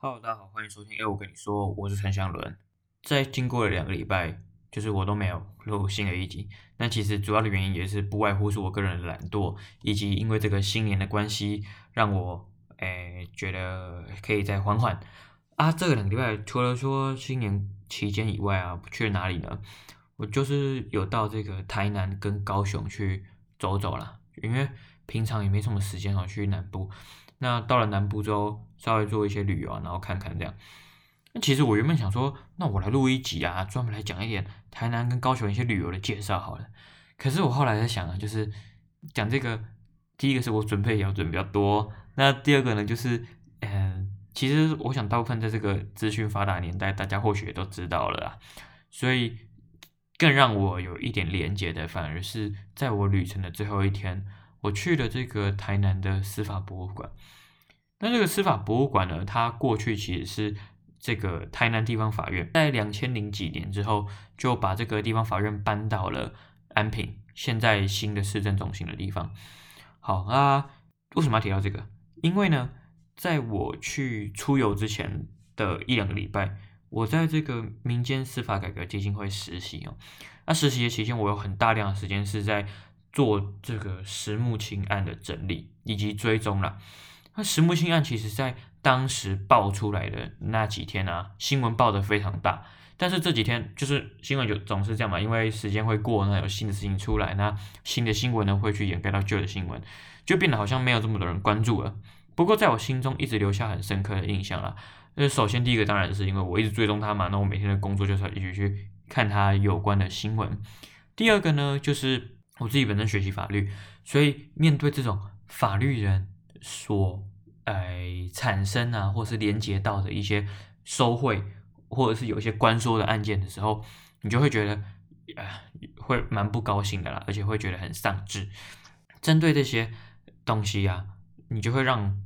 好大家好，欢迎收听。哎，我跟你说，我是陈祥伦。在经过了两个礼拜，就是我都没有录新的一集。那其实主要的原因也是不外乎是我个人的懒惰，以及因为这个新年的关系，让我哎觉得可以再缓缓。啊，这个两个礼拜除了说新年期间以外啊，去了哪里呢？我就是有到这个台南跟高雄去走走啦，因为平常也没什么时间哦去南部。那到了南部之后，稍微做一些旅游啊，然后看看这样。那其实我原本想说，那我来录一集啊，专门来讲一点台南跟高雄一些旅游的介绍好了。可是我后来在想啊，就是讲这个，第一个是我准备也要准备比较多，那第二个呢，就是嗯、其实我想大部分在这个资讯发达年代，大家或许也都知道了啊。所以更让我有一点连结的，反而是在我旅程的最后一天。我去了这个台南的司法博物馆，那这个司法博物馆呢，它过去其实是这个台南地方法院，在两千零几年之后，就把这个地方法院搬到了安平，现在新的市政中心的地方。好啊，为什么要提到这个？因为呢，在我去出游之前的一两个礼拜，我在这个民间司法改革基金会实习哦。那实习的期间，我有很大量的时间是在。做这个石木清案的整理以及追踪了。那石木清案其实在当时爆出来的那几天啊，新闻报得非常大。但是这几天就是新闻就总是这样嘛，因为时间会过，那有新的事情出来，那新的新闻呢会去掩盖到旧的新闻，就变得好像没有这么多人关注了。不过在我心中一直留下很深刻的印象啦。那首先第一个当然是因为我一直追踪他嘛，那我每天的工作就是要一直去看他有关的新闻。第二个呢就是。我自己本身学习法律，所以面对这种法律人所呃产生啊，或是连接到的一些收贿，或者是有一些关说的案件的时候，你就会觉得、呃，会蛮不高兴的啦，而且会觉得很丧志。针对这些东西啊，你就会让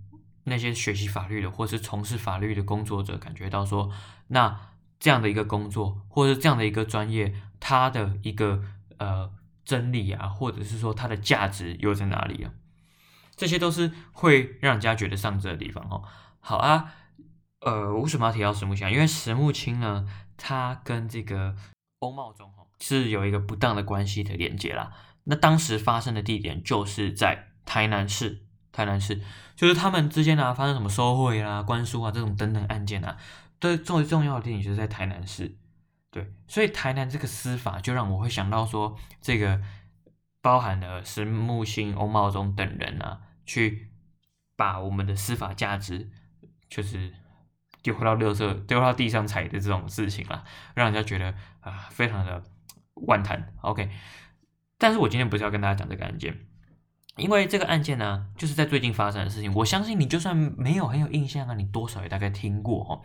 那些学习法律的或是从事法律的工作者感觉到说，那这样的一个工作，或者是这样的一个专业，它的一个呃。真理啊，或者是说它的价值又在哪里啊？这些都是会让人家觉得丧志的地方哦。好啊，呃，为什么要提到石木青？因为石木青呢，他跟这个欧茂忠是有一个不当的关系的连接啦。那当时发生的地点就是在台南市，台南市就是他们之间啊发生什么收贿啊、关书啊这种等等案件啊，最最重要的地点就是在台南市。对，所以台南这个司法就让我会想到说，这个包含了石木清、欧茂忠等人啊，去把我们的司法价值就是丢回到垃圾、丢到地上踩的这种事情啊，让人家觉得啊非常的万谈。OK，但是我今天不是要跟大家讲这个案件，因为这个案件呢，就是在最近发生的事情。我相信你就算没有很有印象啊，你多少也大概听过哦。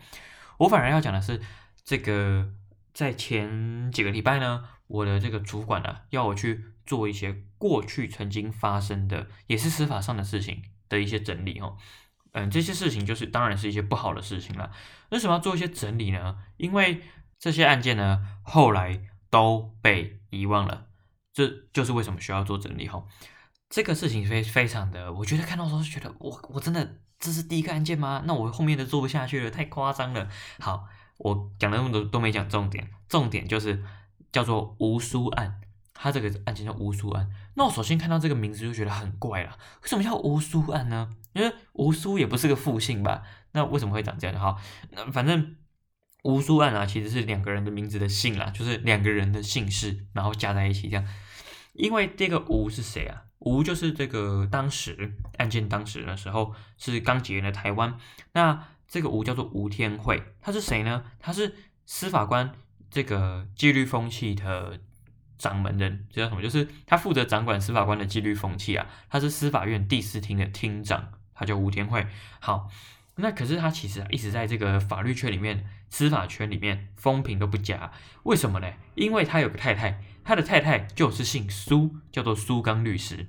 我反而要讲的是这个。在前几个礼拜呢，我的这个主管呢、啊，要我去做一些过去曾经发生的，也是司法上的事情的一些整理哦。嗯，这些事情就是当然是一些不好的事情了。为什么要做一些整理呢？因为这些案件呢，后来都被遗忘了，这就是为什么需要做整理哈。这个事情非非常的，我觉得看到的时候就觉得，我我真的这是第一个案件吗？那我后面的做不下去了，太夸张了。好。我讲了那么多都没讲重点，重点就是叫做吴苏案，他这个案件叫吴苏案。那我首先看到这个名字就觉得很怪了，为什么叫吴苏案呢？因为吴苏也不是个复姓吧？那为什么会长这样的？好，那反正吴苏案啊，其实是两个人的名字的姓啦，就是两个人的姓氏，然后加在一起这样。因为这个吴是谁啊？吴就是这个当时案件当时的时候是刚解严的台湾，那。这个吴叫做吴天惠，他是谁呢？他是司法官这个纪律风气的掌门人，这叫什么？就是他负责掌管司法官的纪律风气啊。他是司法院第四厅的厅长，他叫吴天惠。好，那可是他其实一直在这个法律圈里面、司法圈里面风评都不佳。为什么呢？因为他有个太太，他的太太就是姓苏，叫做苏刚律师。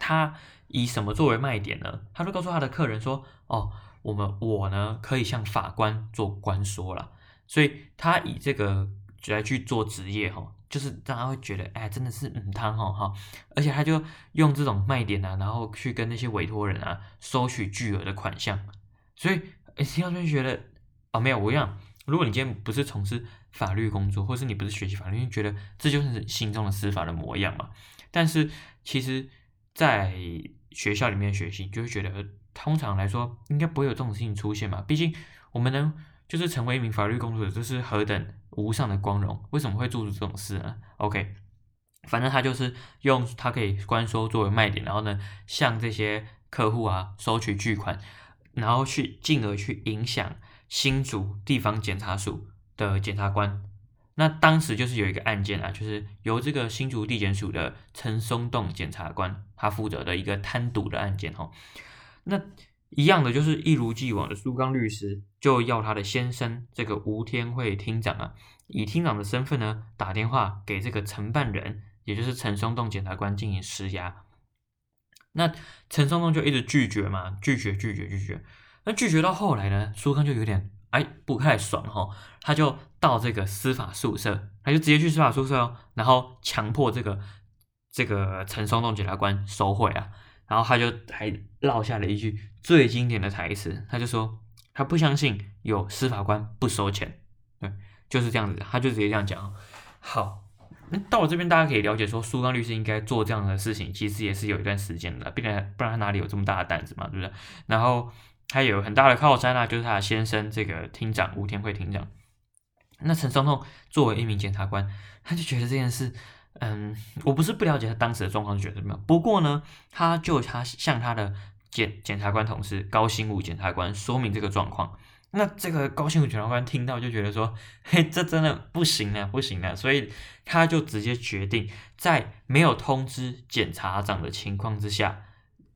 他以什么作为卖点呢？他就告诉他的客人说：“哦。”我们我呢可以向法官做官说了，所以他以这个来去做职业哈，就是大家会觉得哎，真的是嗯汤哈哈，而且他就用这种卖点啊，然后去跟那些委托人啊收取巨额的款项，所以哎，听到这边觉得哦，没有，我一样。如果你今天不是从事法律工作，或是你不是学习法律，你觉得这就是心中的司法的模样嘛？但是其实，在学校里面学习，就会觉得通常来说应该不会有这种事情出现嘛。毕竟我们能就是成为一名法律工作者，这是何等无上的光荣，为什么会做出这种事呢？OK，反正他就是用他可以关说作为卖点，然后呢，向这些客户啊收取巨款，然后去进而去影响。新竹地方检察署的检察官，那当时就是有一个案件啊，就是由这个新竹地检署的陈松栋检察官他负责的一个贪渎的案件哈。那一样的就是一如既往的苏刚律师就要他的先生这个吴天惠厅长啊，以厅长的身份呢打电话给这个承办人，也就是陈松栋检察官进行施压。那陈松栋就一直拒绝嘛，拒绝拒绝拒绝。那拒绝到后来呢，苏康就有点哎不太爽哈，他就到这个司法宿舍，他就直接去司法宿舍哦，然后强迫这个这个陈松栋检察官收回啊，然后他就还落下了一句最经典的台词，他就说他不相信有司法官不收钱，对，就是这样子，他就直接这样讲。好，那到我这边大家可以了解说，苏刚律师应该做这样的事情，其实也是有一段时间的，不然不然他哪里有这么大的胆子嘛，对不对？然后。他有很大的靠山啊，就是他的先生这个厅长吴天惠厅长。那陈松栋作为一名检察官，他就觉得这件事，嗯，我不是不了解他当时的状况，就觉得怎么样。不过呢，他就他向他的检检察官同事高新武检察官说明这个状况。那这个高新武检察官听到就觉得说，嘿，这真的不行啊，不行啊，所以他就直接决定在没有通知检察长的情况之下。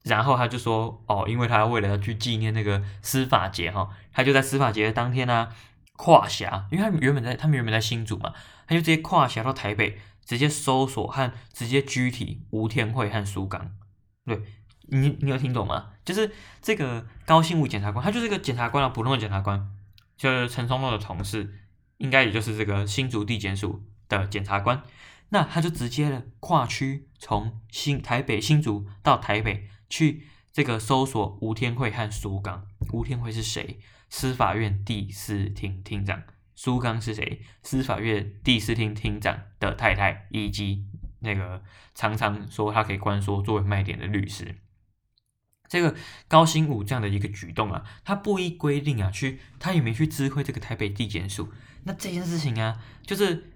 然后他就说，哦，因为他为了要去纪念那个司法节哈，他就在司法节的当天呢、跨峡，因为他们原本在他们原本在新竹嘛，他就直接跨峡到台北，直接搜索和直接拘提吴天惠和苏刚。对，你你有听懂吗？就是这个高新武检察官，他就是个检察官啊，普通的检察官，就是陈松栋的同事，应该也就是这个新竹地检署的检察官，那他就直接的跨区从新台北新竹到台北。去这个搜索吴天惠和苏刚。吴天惠是谁？司法院第四厅厅长。苏刚是谁？司法院第四厅厅长的太太，以及那个常常说他可以关说作为卖点的律师。这个高新武这样的一个举动啊，他不依规定啊，去他也没去知会这个台北地检署。那这件事情啊，就是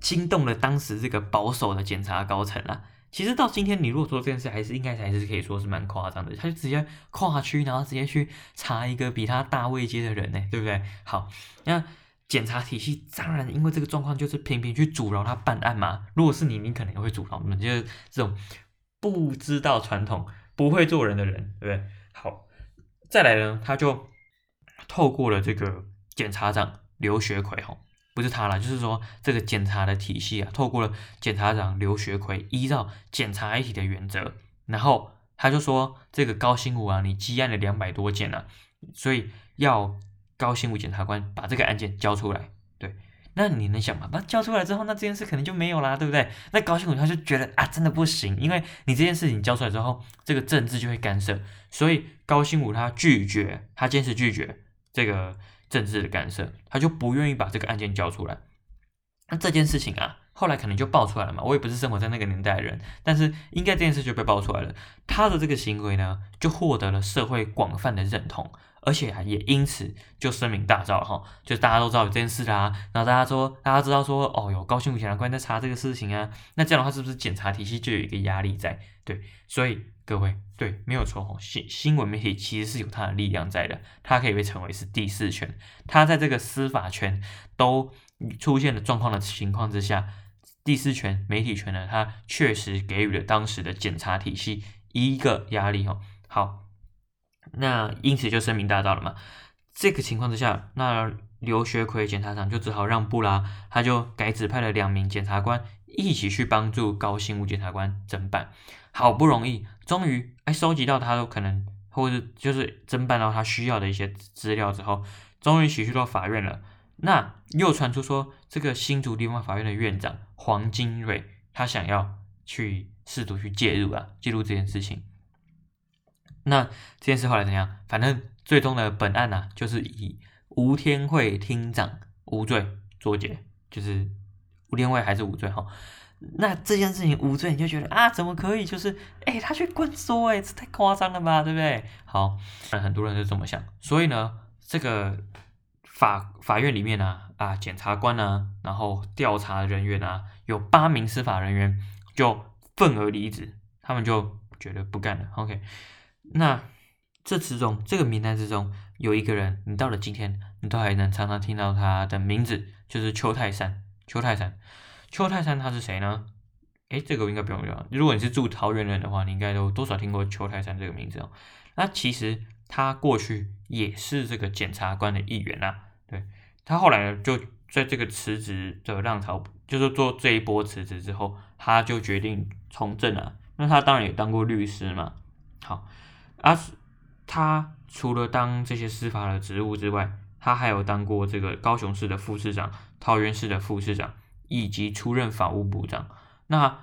惊动了当时这个保守的检察高层啊。其实到今天，你如果说这件事，还是应该还是可以说是蛮夸张的。他就直接跨区，然后直接去查一个比他大位阶的人呢，对不对？好，那检察体系当然因为这个状况，就是频频去阻挠他办案嘛。如果是你，你可能也会阻挠，你就是这种不知道传统、不会做人的人，对不对？好，再来呢，他就透过了这个检察长刘学奎哈。不是他了，就是说这个检察的体系啊，透过了检察长刘学奎，依照检察一体的原则，然后他就说这个高新武啊，你积案了两百多件了，啊，所以要高新武检察官把这个案件交出来。对，那你能想吗？把交出来之后，那这件事可能就没有啦，对不对？那高新武他就觉得啊，真的不行，因为你这件事情交出来之后，这个政治就会干涉，所以高新武他拒绝，他坚持拒绝这个。政治的干涉，他就不愿意把这个案件交出来。那这件事情啊，后来可能就爆出来了嘛。我也不是生活在那个年代的人，但是应该这件事就被爆出来了。他的这个行为呢，就获得了社会广泛的认同，而且啊，也因此就声名大噪哈。就大家都知道有这件事啦，然后大家说，大家知道说，哦，有高新武检察官在查这个事情啊。那这样的话，是不是检察体系就有一个压力在？对，所以。各位，对，没有错，新新闻媒体其实是有它的力量在的，它可以被称为是第四权。它在这个司法权都出现了状况的情况之下，第四权媒体权呢，它确实给予了当时的检察体系一个压力哦。好，那因此就声名大噪了嘛。这个情况之下，那刘学奎检察长就只好让步啦，他就改指派了两名检察官一起去帮助高新武检察官侦办。好不容易，终于哎收集到他都可能，或者就是侦办到他需要的一些资料之后，终于起诉到法院了。那又传出说，这个新竹地方法院的院长黄金瑞，他想要去试图去介入啊，介入这件事情。那这件事后来怎样？反正最终的本案呢、啊，就是以吴天惠厅长无罪作结，就是吴天惠还是无罪哈。那这件事情无罪，你就觉得啊，怎么可以？就是哎、他去关说，哎，这太夸张了吧，对不对？好，很多人就这么想。所以呢，这个法法院里面呢，啊，检察官呢，然后调查人员啊，有八名司法人员就愤而离职，他们就觉得不干了。OK，那这之中，这个名单之中有一个人，你到了今天，你都还能常常听到他的名字，就是邱泰山。邱泰山。邱泰山他是谁呢？诶，这个应该不用讲。如果你是住桃园人的话，你应该都多少听过邱泰山这个名字哦。那其实他过去也是这个检察官的一员啊。对，他后来就在这个辞职的浪潮，就是做这一波辞职之后，他就决定从政了。那他当然也当过律师嘛。好，啊，他除了当这些司法的职务之外，他还有当过这个高雄市的副市长、桃园市的副市长。以及出任法务部长，那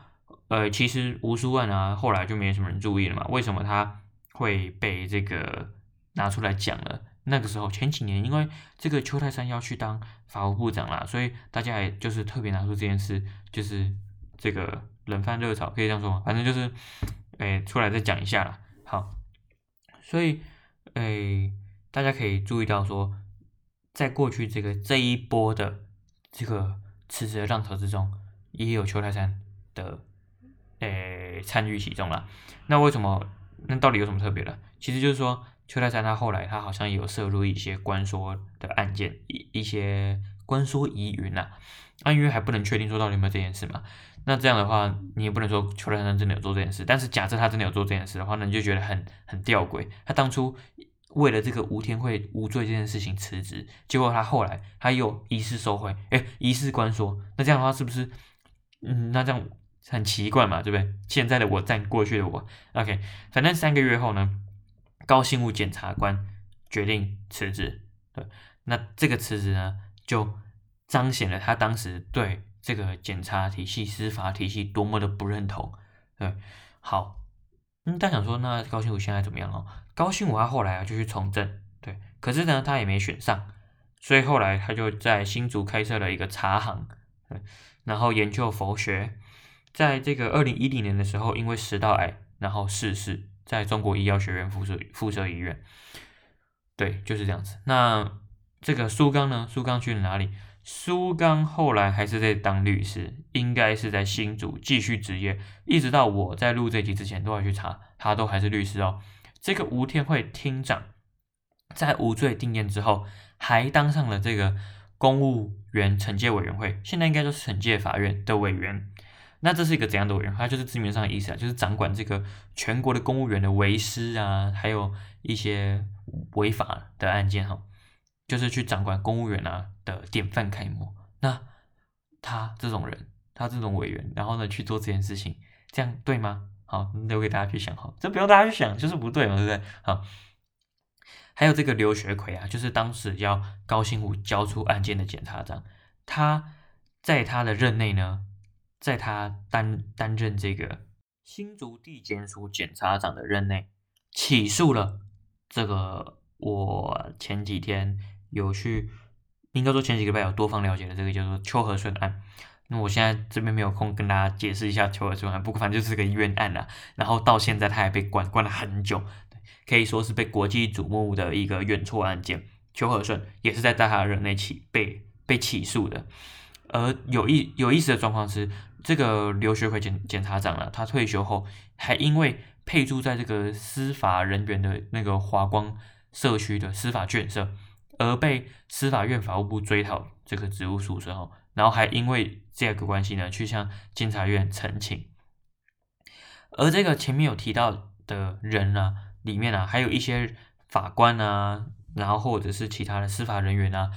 呃，其实吴书万啊，后来就没什么人注意了嘛。为什么他会被这个拿出来讲了？那个时候前几年，因为这个邱泰山要去当法务部长啦，所以大家也就是特别拿出这件事，就是这个冷饭热炒，可以这样说吗？反正就是，哎，出来再讲一下啦。好，所以哎，大家可以注意到说，在过去这个这一波的这个。辞职的浪潮之中，也有邱泰山的诶参与其中了。那为什么？那到底有什么特别的？其实就是说，邱泰山他后来他好像也有涉入一些关说的案件，一一些关说疑云呐。那因为还不能确定说到底有没有这件事嘛。那这样的话，你也不能说邱泰山真的有做这件事。但是假设他真的有做这件事的话，那你就觉得很很吊诡。他当初。为了这个吴天惠无罪这件事情辞职，结果他后来他又疑似收回，哎，疑似关说，那这样的话是不是，嗯，那这样很奇怪嘛，对不对？现在的我站过去的我，OK，反正三个月后呢，高信吾检察官决定辞职，对，那这个辞职呢，就彰显了他当时对这个检察体系、司法体系多么的不认同，对，好。嗯，大家想说，那高信吾现在怎么样哦？高信吾他后来就去从政，对，可是呢他也没选上，所以后来他就在新竹开设了一个茶行，对，然后研究佛学，在这个二零一零年的时候，因为食道癌然后逝世，在中国医药学院附设附设医院，对，就是这样子。那这个苏刚呢？苏刚去了哪里？苏刚后来还是在当律师，应该是在新竹继续执业，一直到我在录这集之前都要去查，他都还是律师哦。这个吴天惠厅长在无罪定谳之后，还当上了这个公务员惩戒委员会，现在应该就是惩戒法院的委员。那这是一个怎样的委员？他就是字面上的意思啊，就是掌管这个全国的公务员的违失啊，还有一些违法的案件哈。就是去掌管公务员啊的典范楷模，那他这种人，他这种委员，然后呢去做这件事情，这样对吗？好，留给大家去想哈，这不用大家去想，就是不对嘛，对不对？好，还有这个刘学奎啊，就是当时要高信吾交出案件的检察长，他在他的任内呢，在他担担任这个新竹地检署检察长的任内，起诉了这个我前几天。有去，应该说前几个礼拜有多方了解的这个叫做邱和顺案。那我现在这边没有空跟大家解释一下邱和顺案，不过反正就是个冤案啦。然后到现在他还被关，关了很久，可以说是被国际瞩目的一个冤错案件。邱和顺也是在在他的任内起被被起诉的。而有意有意思的状况是，这个刘学奎检检察长啊，他退休后还因为配住在这个司法人员的那个华光社区的司法眷舍。而被司法院法务部追讨这个职务属实后，然后还因为这个关系呢，去向监察院陈情。而这个前面有提到的人呢、啊，里面啊，还有一些法官啊，然后或者是其他的司法人员啊，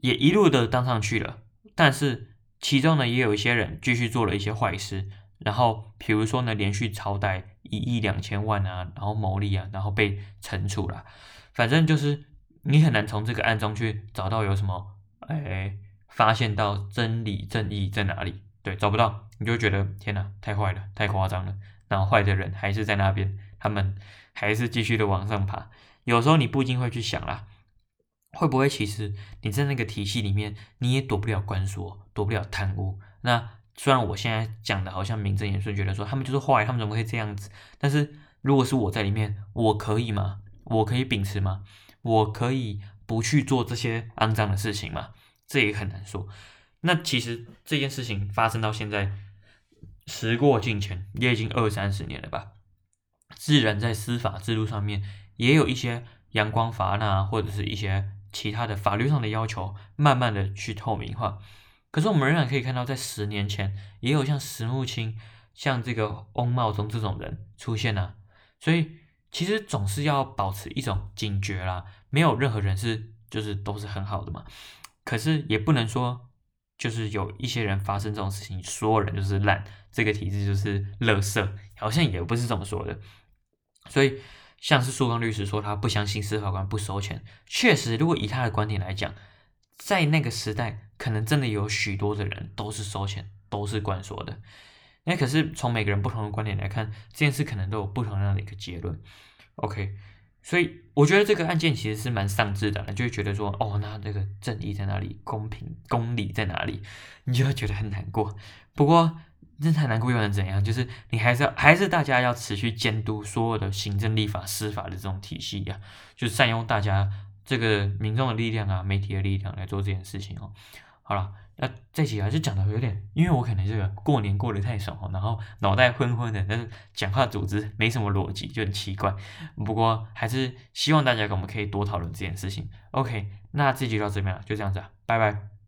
也一路的当上去了。但是其中呢，也有一些人继续做了一些坏事，然后比如说呢，连续超贷一亿两千万啊，然后牟利啊，然后被惩处了。反正就是。你很难从这个案中去找到有什么，哎，发现到真理正义在哪里？对，找不到，你就觉得天哪，太坏了，太夸张了。然后坏的人还是在那边，他们还是继续的往上爬。有时候你不一定会去想啦，会不会其实你在那个体系里面，你也躲不了官说，躲不了贪污。那虽然我现在讲的好像名正言顺，觉得说他们就是坏，他们怎么会这样子？但是如果是我在里面，我可以吗？我可以秉持吗？我可以不去做这些肮脏的事情吗？这也很难说。那其实这件事情发生到现在，时过境迁，也已经二三十年了吧。自然在司法制度上面也有一些阳光阀那，或者是一些其他的法律上的要求，慢慢的去透明化。可是我们仍然可以看到，在十年前也有像石木清、像这个翁茂忠这种人出现啊。所以其实总是要保持一种警觉啦，没有任何人是就是都是很好的嘛。可是也不能说就是有一些人发生这种事情，所有人就是烂，这个体制就是垃圾，好像也不是这么说的。所以像是苏刚律师说他不相信司法官不收钱，确实，如果以他的观点来讲，在那个时代，可能真的有许多的人都是收钱，都是官说的。那可是从每个人不同的观点来看，这件事可能都有不同样的一个结论。OK，所以我觉得这个案件其实是蛮丧志的，就会觉得说，哦，那这个正义在哪里？公平公理在哪里？你就会觉得很难过。不过，真太难过又能怎样？就是你还是要还是大家要持续监督所有的行政、立法、司法的这种体系呀、啊，就善用大家。这个民众的力量啊，媒体的力量来做这件事情哦。好了，那这集还是讲的有点，因为我可能这个过年过得太爽，然后脑袋昏昏的，但是讲话组织没什么逻辑，就很奇怪。不过还是希望大家跟我们可以多讨论这件事情。OK，那这集到这边了，就这样子啊，拜拜。